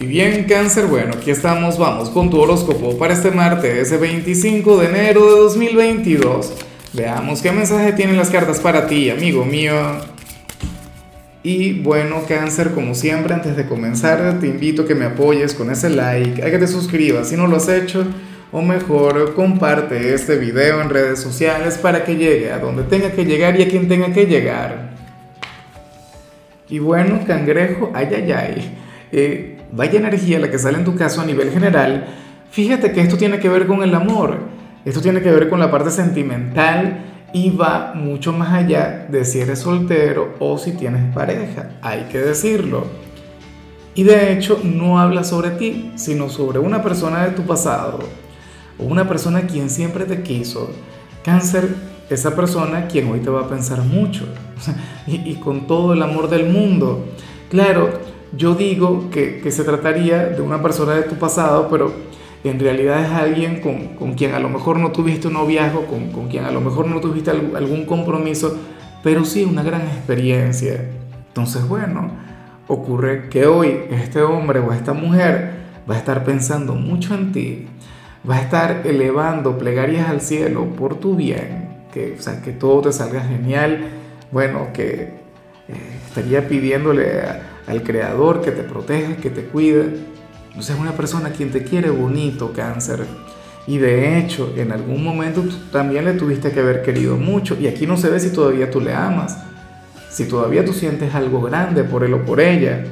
Y bien, cáncer, bueno, aquí estamos, vamos con tu horóscopo para este martes, ese 25 de enero de 2022. Veamos qué mensaje tienen las cartas para ti, amigo mío. Y bueno, cáncer, como siempre, antes de comenzar, te invito a que me apoyes con ese like, a que te suscribas si no lo has hecho, o mejor, comparte este video en redes sociales para que llegue a donde tenga que llegar y a quien tenga que llegar. Y bueno, cangrejo, ay, ay, ay. Eh, vaya energía la que sale en tu caso a nivel general, fíjate que esto tiene que ver con el amor, esto tiene que ver con la parte sentimental y va mucho más allá de si eres soltero o si tienes pareja, hay que decirlo. Y de hecho no habla sobre ti, sino sobre una persona de tu pasado o una persona quien siempre te quiso. Cáncer, esa persona quien hoy te va a pensar mucho y, y con todo el amor del mundo. Claro, yo digo que, se trataría de una persona de tu pasado, pero en realidad es alguien con, quien a lo mejor no tuviste un noviazgo, con, con quien a lo mejor no tuviste algún compromiso, pero sí una gran experiencia. Entonces, bueno, ocurre que hoy este hombre o esta mujer va a estar pensando mucho en ti, va a estar elevando plegarias al cielo por tu bien, que, o que todo te salga genial, bueno, que eh, estaría pidiéndole a, al Creador que te protege, que te cuida. O sea, es una persona quien te quiere bonito, cáncer. Y de hecho, en algún momento tú también le tuviste que haber querido mucho. Y aquí no se ve si todavía tú le amas, si todavía tú sientes algo grande por él o por ella.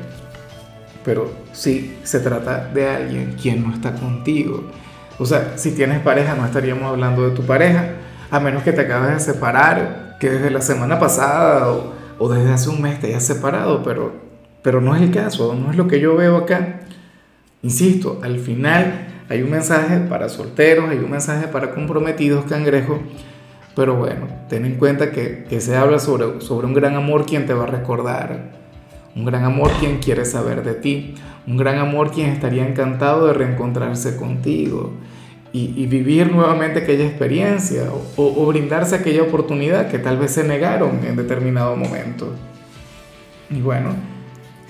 Pero sí, se trata de alguien quien no está contigo. O sea, si tienes pareja, no estaríamos hablando de tu pareja, a menos que te acabes de separar, que desde la semana pasada o, o desde hace un mes te hayas separado, pero pero no es el caso, no es lo que yo veo acá. Insisto, al final hay un mensaje para solteros, hay un mensaje para comprometidos, cangrejo, pero bueno, ten en cuenta que, que se habla sobre, sobre un gran amor quien te va a recordar, un gran amor quien quiere saber de ti, un gran amor quien estaría encantado de reencontrarse contigo y, y vivir nuevamente aquella experiencia o brindarse aquella oportunidad que tal vez se negaron en determinado momento. Y bueno,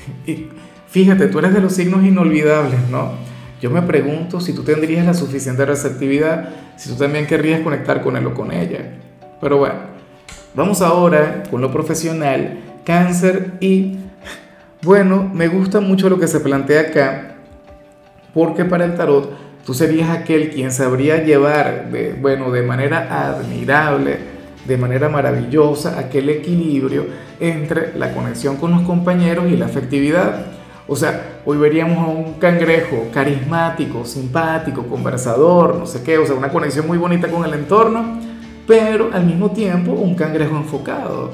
y fíjate, tú eres de los signos inolvidables, ¿no? Yo me pregunto si tú tendrías la suficiente receptividad, si tú también querrías conectar con él o con ella. Pero bueno, vamos ahora con lo profesional, cáncer y bueno, me gusta mucho lo que se plantea acá, porque para el tarot tú serías aquel quien sabría llevar de, bueno, de manera admirable de manera maravillosa aquel equilibrio entre la conexión con los compañeros y la afectividad. O sea, hoy veríamos a un cangrejo carismático, simpático, conversador, no sé qué, o sea, una conexión muy bonita con el entorno, pero al mismo tiempo un cangrejo enfocado,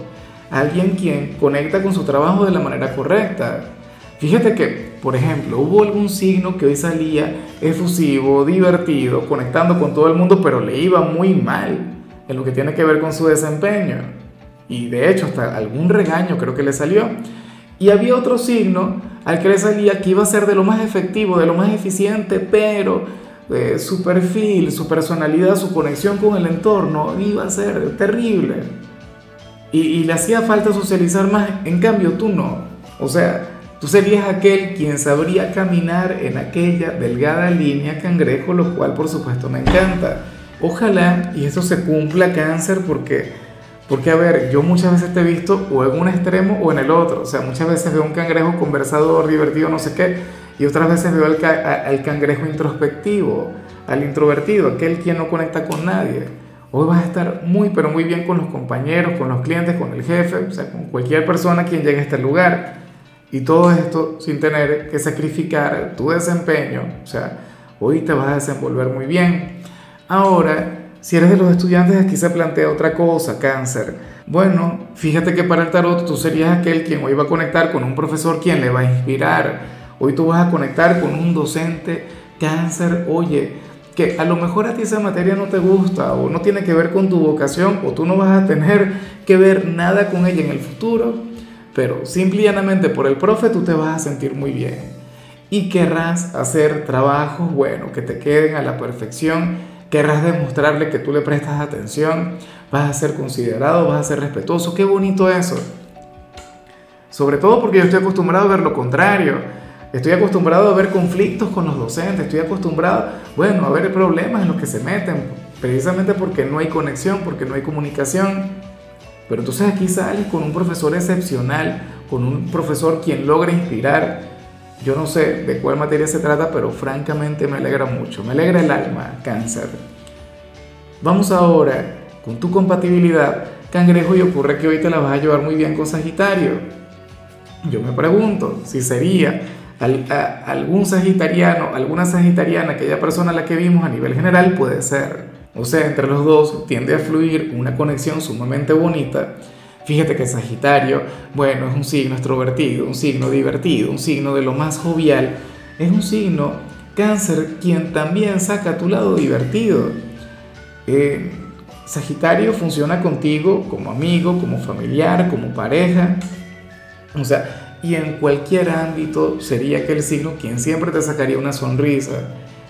alguien quien conecta con su trabajo de la manera correcta. Fíjate que, por ejemplo, hubo algún signo que hoy salía efusivo, divertido, conectando con todo el mundo, pero le iba muy mal en lo que tiene que ver con su desempeño. Y de hecho, hasta algún regaño creo que le salió. Y había otro signo al que le salía que iba a ser de lo más efectivo, de lo más eficiente, pero eh, su perfil, su personalidad, su conexión con el entorno iba a ser terrible. Y, y le hacía falta socializar más, en cambio tú no. O sea, tú serías aquel quien sabría caminar en aquella delgada línea cangrejo, lo cual por supuesto me encanta. Ojalá y eso se cumpla cáncer porque, porque, a ver, yo muchas veces te he visto o en un extremo o en el otro. O sea, muchas veces veo un cangrejo conversador, divertido, no sé qué, y otras veces veo al, al cangrejo introspectivo, al introvertido, aquel quien no conecta con nadie. Hoy vas a estar muy, pero muy bien con los compañeros, con los clientes, con el jefe, o sea, con cualquier persona quien llegue a este lugar. Y todo esto sin tener que sacrificar tu desempeño. O sea, hoy te vas a desenvolver muy bien. Ahora, si eres de los estudiantes, aquí se plantea otra cosa, cáncer. Bueno, fíjate que para el tarot tú serías aquel quien hoy va a conectar con un profesor quien le va a inspirar. Hoy tú vas a conectar con un docente cáncer, oye, que a lo mejor a ti esa materia no te gusta o no tiene que ver con tu vocación o tú no vas a tener que ver nada con ella en el futuro, pero simple y llanamente por el profe tú te vas a sentir muy bien y querrás hacer trabajos, bueno, que te queden a la perfección querrás demostrarle que tú le prestas atención, vas a ser considerado, vas a ser respetuoso. Qué bonito eso. Sobre todo porque yo estoy acostumbrado a ver lo contrario, Estoy acostumbrado a ver conflictos con los docentes, estoy acostumbrado, bueno, a ver problemas en los que se meten, precisamente porque no hay conexión, porque no hay comunicación. Pero entonces aquí sales con un profesor excepcional, con un profesor quien logra inspirar. Yo no sé de cuál materia se trata, pero francamente me alegra mucho, me alegra el alma, cáncer. Vamos ahora con tu compatibilidad, cangrejo, y ocurre que hoy te la vas a llevar muy bien con Sagitario. Yo me pregunto si sería algún sagitariano, alguna sagitariana, aquella persona a la que vimos a nivel general, puede ser. O sea, entre los dos tiende a fluir una conexión sumamente bonita. Fíjate que Sagitario, bueno, es un signo extrovertido, un signo divertido, un signo de lo más jovial. Es un signo cáncer quien también saca tu lado divertido. Eh, Sagitario funciona contigo como amigo, como familiar, como pareja. O sea, y en cualquier ámbito sería aquel signo quien siempre te sacaría una sonrisa.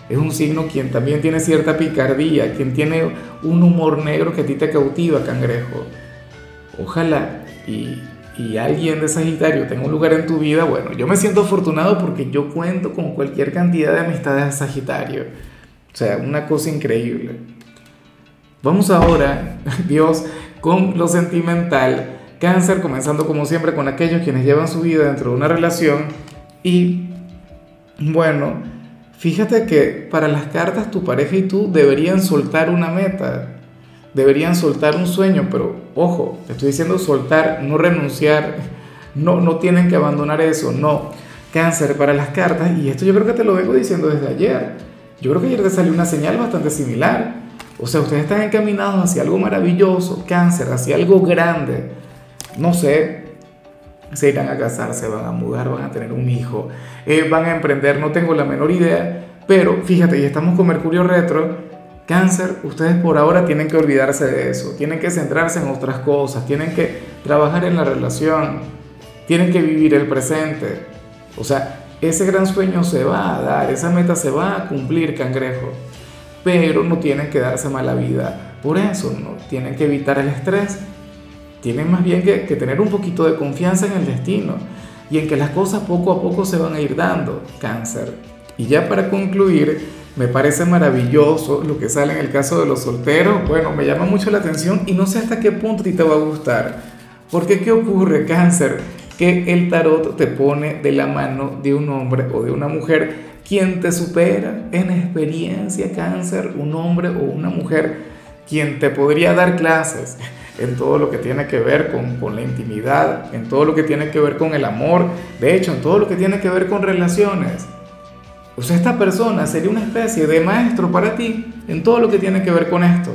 Es un signo quien también tiene cierta picardía, quien tiene un humor negro que a ti te cautiva, cangrejo. Ojalá y, alguien de Sagitario tenga un lugar en tu vida. Bueno, yo me siento afortunado porque yo cuento con cualquier cantidad de amistades de Sagitario. O sea, una cosa increíble. Vamos ahora, Dios, con lo sentimental Cáncer, comenzando como siempre con aquellos quienes llevan su vida dentro de una relación. Y bueno, fíjate que para las cartas tu pareja y tú deberían soltar una meta, deberían soltar un sueño, pero ojo, estoy diciendo soltar, no renunciar, no, no tienen que abandonar eso, no. Cáncer para las cartas, y esto yo creo que te lo vengo diciendo desde ayer. Yo creo que ayer te salió una señal bastante similar. O sea, ustedes están encaminados hacia algo maravilloso, cáncer, hacia algo grande no sé, se irán a casar, se van a mudar, van a tener un hijo, eh, van a emprender, no tengo la menor idea, pero fíjate, y estamos con Mercurio retro, cáncer, ustedes por ahora tienen que olvidarse de eso, tienen que centrarse en otras cosas, tienen que trabajar en la relación, tienen que vivir el presente, o sea, ese gran sueño se va a dar, esa meta se va a cumplir, cangrejo, pero no tienen que darse mala vida, por eso no tienen que evitar el estrés. Tienen más bien que, tener un poquito de confianza en el destino y en que las cosas poco a poco se van a ir dando, cáncer. Y ya para concluir, me parece maravilloso lo que sale en el caso de los solteros. Bueno, me llama mucho la atención y no sé hasta qué punto te va a gustar. Porque ¿qué ocurre, cáncer? Que el tarot te pone de la mano de un hombre o de una mujer quien te supera en experiencia, cáncer, un hombre o una mujer quien te podría dar clases en todo lo que tiene que ver con, con, la intimidad, en todo lo que tiene que ver con el amor, de hecho, en todo lo que tiene que ver con relaciones. O sea, esta persona sería una especie de maestro para ti en todo lo que tiene que ver con esto.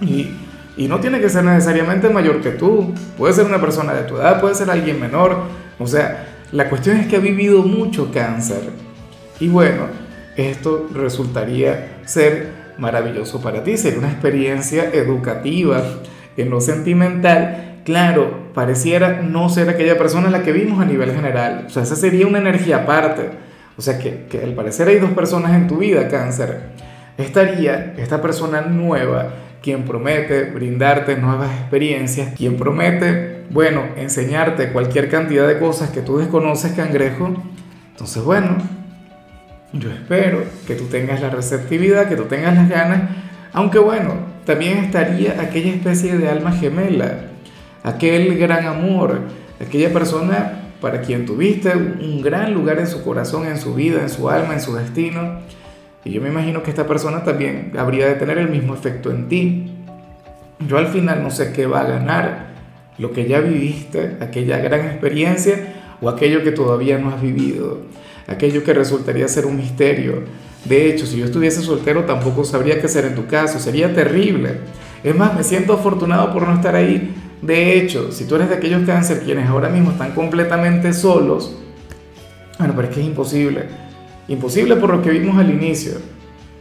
Y, y no tiene que ser necesariamente mayor que tú, puede ser una persona de tu edad, puede ser alguien menor. O sea, la cuestión es que ha vivido mucho cáncer. Y bueno, esto resultaría ser maravilloso para ti, sería una experiencia educativa en lo sentimental, claro, pareciera no ser aquella persona la que vimos a nivel general. O sea, esa sería una energía aparte. O sea, que, que al parecer hay dos personas en tu vida, cáncer. Estaría esta persona nueva, quien promete brindarte nuevas experiencias, quien promete, bueno, enseñarte cualquier cantidad de cosas que tú desconoces, cangrejo. Entonces, bueno, yo espero que tú tengas la receptividad, que tú tengas las ganas, aunque bueno, también estaría aquella especie de alma gemela, aquel gran amor, aquella persona para quien tuviste un gran lugar en su corazón, en su vida, en su alma, en su destino. Y yo me imagino que esta persona también habría de tener el mismo efecto en ti. Yo al final no sé qué va a ganar, lo que ya viviste, aquella gran experiencia o aquello que todavía no has vivido, aquello que resultaría ser un misterio de hecho, si yo estuviese soltero tampoco sabría qué hacer en tu caso, sería terrible. Es más, me siento afortunado por no estar ahí. De hecho, si tú eres de aquellos cáncer quienes ahora mismo están completamente solos, bueno, pero es que es imposible. Imposible por lo que vimos al inicio.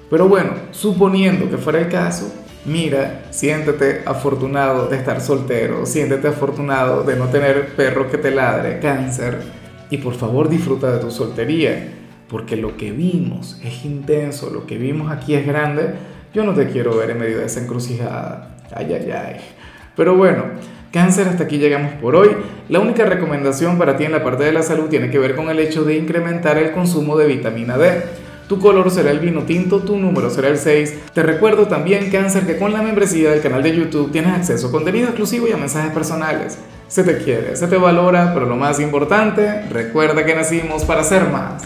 Pero bueno, suponiendo que fuera el caso, mira, siéntete afortunado de estar soltero, siéntete afortunado de no tener perro que te ladre, cáncer, y por favor disfruta de tu soltería porque lo que vimos es intenso, lo que vimos aquí es grande, yo no te quiero ver en medio de esa encrucijada. Ay, ay, ay. Pero bueno, cáncer, hasta aquí llegamos por hoy. La única recomendación para ti en la parte de la salud tiene que ver con el hecho de incrementar el consumo de vitamina D. Tu color será el vino tinto, tu número será el 6. Te recuerdo también, Cáncer, que con la membresía del canal de YouTube tienes acceso a contenido exclusivo y a mensajes personales. Se te quiere, se te valora, pero lo más importante, recuerda que nacimos para ser más.